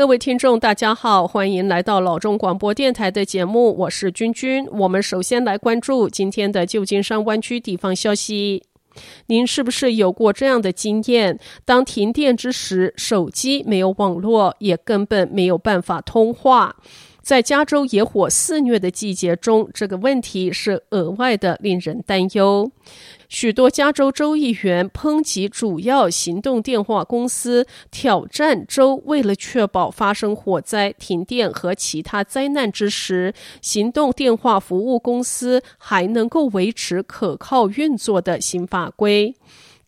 各位听众，大家好，欢迎来到老中广播电台的节目，我是君君。我们首先来关注今天的旧金山湾区地方消息。您是不是有过这样的经验？当停电之时，手机没有网络，也根本没有办法通话。在加州野火肆虐的季节中，这个问题是额外的令人担忧。许多加州州议员抨击主要行动电话公司，挑战州为了确保发生火灾、停电和其他灾难之时，行动电话服务公司还能够维持可靠运作的新法规。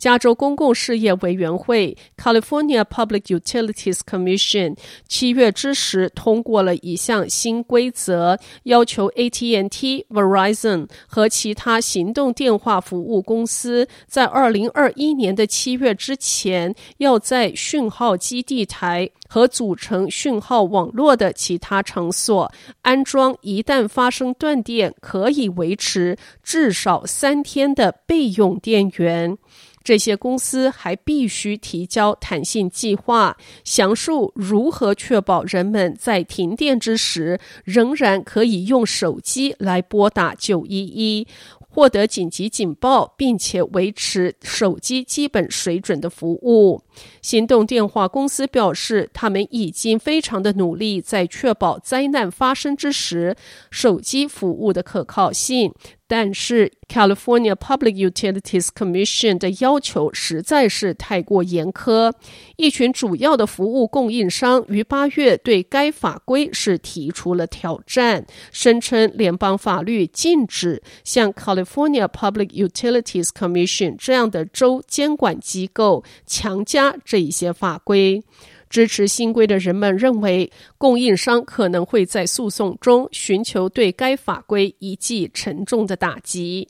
加州公共事业委员会 （California Public Utilities Commission） 七月之时通过了一项新规则，要求 AT&T、Verizon 和其他行动电话服务公司在二零二一年的七月之前，要在讯号基地台和组成讯号网络的其他场所安装一旦发生断电可以维持至少三天的备用电源。这些公司还必须提交弹性计划，详述如何确保人们在停电之时仍然可以用手机来拨打九一一，获得紧急警报，并且维持手机基本水准的服务。行动电话公司表示，他们已经非常的努力，在确保灾难发生之时，手机服务的可靠性。但是，California Public Utilities Commission 的要求实在是太过严苛。一群主要的服务供应商于八月对该法规是提出了挑战，声称联邦法律禁止像 California Public Utilities Commission 这样的州监管机构强加这一些法规。支持新规的人们认为，供应商可能会在诉讼中寻求对该法规一记沉重的打击。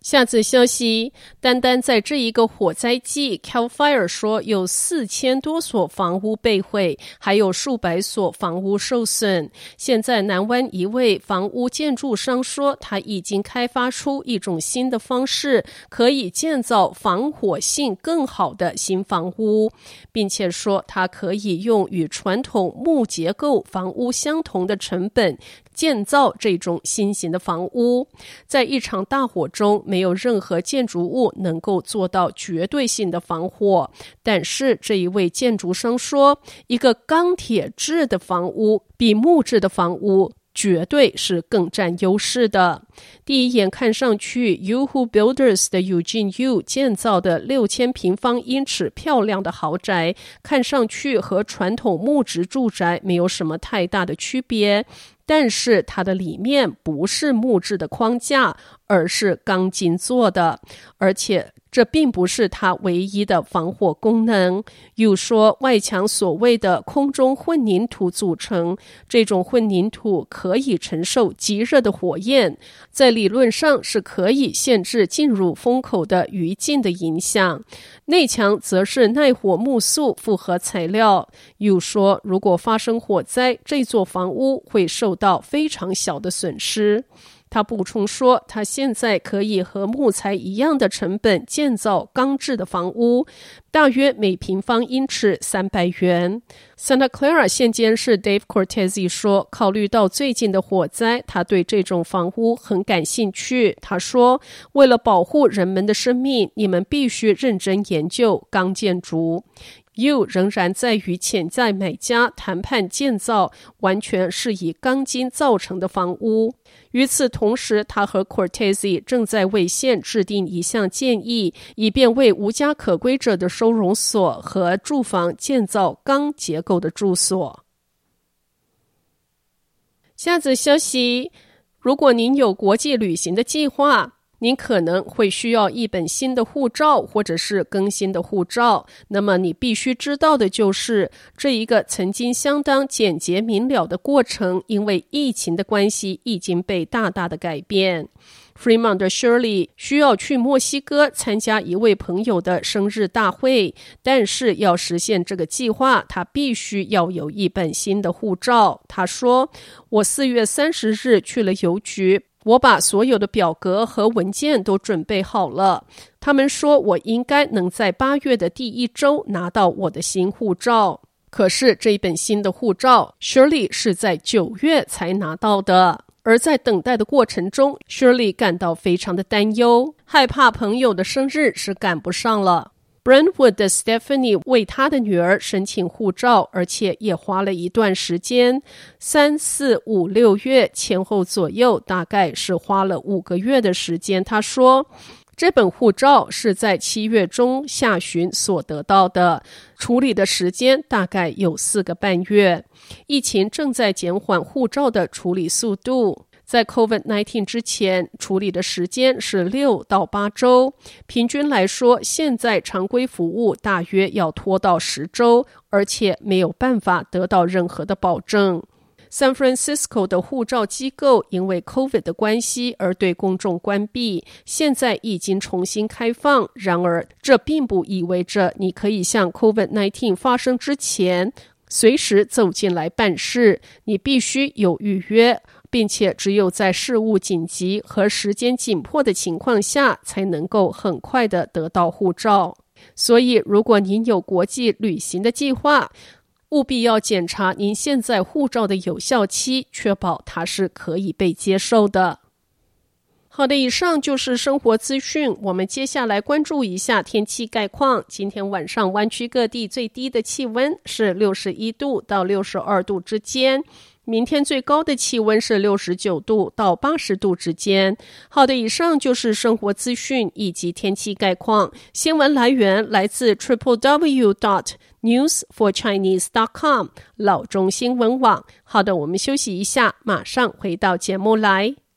下次消息，单单在这一个火灾季，CAL FIRE 说有四千多所房屋被毁，还有数百所房屋受损。现在南湾一位房屋建筑商说，他已经开发出一种新的方式，可以建造防火性更好的新房屋，并且说他可以用与传统木结构房屋相同的成本。建造这种新型的房屋，在一场大火中，没有任何建筑物能够做到绝对性的防火。但是这一位建筑商说，一个钢铁制的房屋比木质的房屋绝对是更占优势的。第一眼看上去，Yuhu Builders 的 Eugene Yu 建造的六千平方英尺漂亮的豪宅，看上去和传统木质住宅没有什么太大的区别。但是它的里面不是木质的框架，而是钢筋做的，而且这并不是它唯一的防火功能。又说外墙所谓的空中混凝土组成，这种混凝土可以承受极热的火焰，在理论上是可以限制进入风口的余烬的影响。内墙则是耐火木塑复合材料。又说，如果发生火灾，这座房屋会受到非常小的损失。他补充说，他现在可以和木材一样的成本建造钢制的房屋，大约每平方英尺三百元。Santa Clara 县监事 Dave Cortese 说，考虑到最近的火灾，他对这种房屋很感兴趣。他说，为了保护人们的生命，你们必须认真研究钢建筑。U 仍然在与潜在买家谈判建造完全是以钢筋造成的房屋。与此同时，他和 Cortese 正在为县制定一项建议，以便为无家可归者的收容所和住房建造钢结构的住所。下则消息：如果您有国际旅行的计划，您可能会需要一本新的护照，或者是更新的护照。那么你必须知道的就是，这一个曾经相当简洁明了的过程，因为疫情的关系，已经被大大的改变。Fremont 的 Shirley 需要去墨西哥参加一位朋友的生日大会，但是要实现这个计划，他必须要有一本新的护照。他说：“我四月三十日去了邮局，我把所有的表格和文件都准备好了。他们说我应该能在八月的第一周拿到我的新护照。可是这一本新的护照，Shirley 是在九月才拿到的。”而在等待的过程中，Shirley 感到非常的担忧，害怕朋友的生日是赶不上了。Brentwood 的 Stephanie 为她的女儿申请护照，而且也花了一段时间，三四五六月前后左右，大概是花了五个月的时间。她说。这本护照是在七月中下旬所得到的，处理的时间大概有四个半月。疫情正在减缓护照的处理速度，在 COVID-19 之前，处理的时间是六到八周。平均来说，现在常规服务大约要拖到十周，而且没有办法得到任何的保证。San Francisco 的护照机构因为 COVID 的关系而对公众关闭，现在已经重新开放。然而，这并不意味着你可以像 COVID-19 发生之前随时走进来办事。你必须有预约，并且只有在事务紧急和时间紧迫的情况下，才能够很快的得到护照。所以，如果您有国际旅行的计划，务必要检查您现在护照的有效期，确保它是可以被接受的。好的，以上就是生活资讯。我们接下来关注一下天气概况。今天晚上湾区各地最低的气温是六十一度到六十二度之间。明天最高的气温是六十九度到八十度之间。好的，以上就是生活资讯以及天气概况。新闻来源来自 triple w dot news for chinese dot com 老中新闻网。好的，我们休息一下，马上回到节目来。